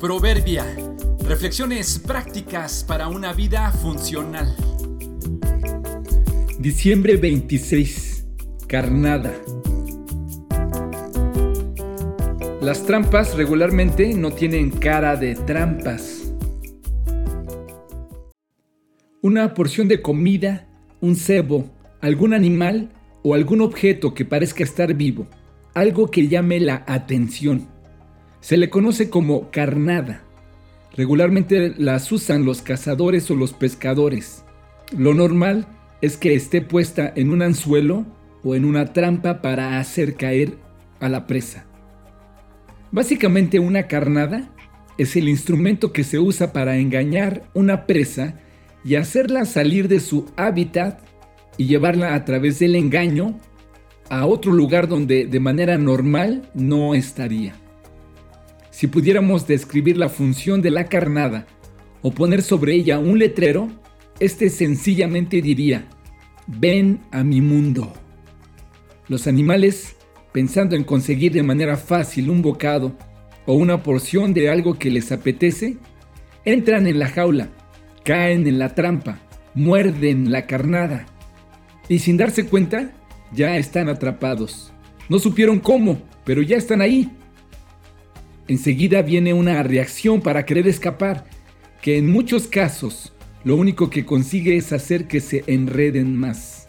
Proverbia. Reflexiones prácticas para una vida funcional. Diciembre 26. Carnada. Las trampas regularmente no tienen cara de trampas. Una porción de comida, un cebo, algún animal o algún objeto que parezca estar vivo, algo que llame la atención se le conoce como carnada. Regularmente las usan los cazadores o los pescadores. Lo normal es que esté puesta en un anzuelo o en una trampa para hacer caer a la presa. Básicamente una carnada es el instrumento que se usa para engañar una presa y hacerla salir de su hábitat y llevarla a través del engaño a otro lugar donde de manera normal no estaría. Si pudiéramos describir la función de la carnada o poner sobre ella un letrero, este sencillamente diría, ven a mi mundo. Los animales, pensando en conseguir de manera fácil un bocado o una porción de algo que les apetece, entran en la jaula, caen en la trampa, muerden la carnada y sin darse cuenta ya están atrapados. No supieron cómo, pero ya están ahí enseguida viene una reacción para querer escapar, que en muchos casos lo único que consigue es hacer que se enreden más.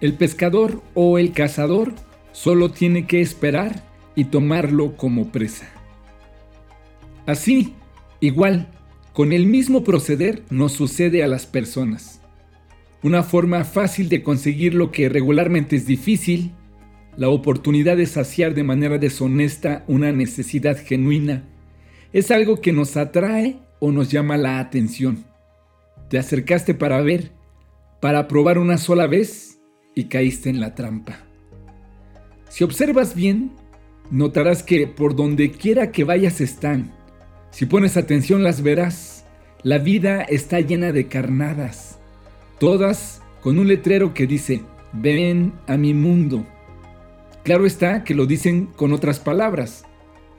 El pescador o el cazador solo tiene que esperar y tomarlo como presa. Así, igual, con el mismo proceder nos sucede a las personas. Una forma fácil de conseguir lo que regularmente es difícil la oportunidad de saciar de manera deshonesta una necesidad genuina es algo que nos atrae o nos llama la atención. Te acercaste para ver, para probar una sola vez y caíste en la trampa. Si observas bien, notarás que por donde quiera que vayas están. Si pones atención las verás. La vida está llena de carnadas, todas con un letrero que dice, ven a mi mundo. Claro está que lo dicen con otras palabras.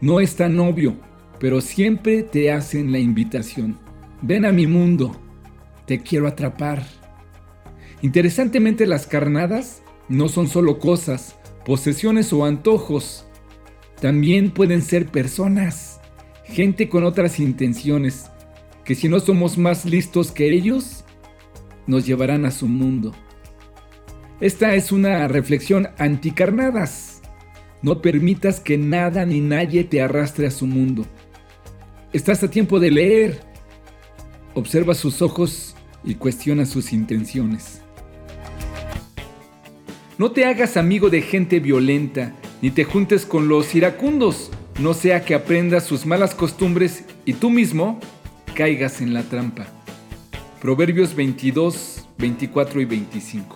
No es tan obvio, pero siempre te hacen la invitación. Ven a mi mundo, te quiero atrapar. Interesantemente las carnadas no son solo cosas, posesiones o antojos. También pueden ser personas, gente con otras intenciones, que si no somos más listos que ellos, nos llevarán a su mundo. Esta es una reflexión anticarnadas. No permitas que nada ni nadie te arrastre a su mundo. Estás a tiempo de leer. Observa sus ojos y cuestiona sus intenciones. No te hagas amigo de gente violenta, ni te juntes con los iracundos, no sea que aprendas sus malas costumbres y tú mismo caigas en la trampa. Proverbios 22, 24 y 25.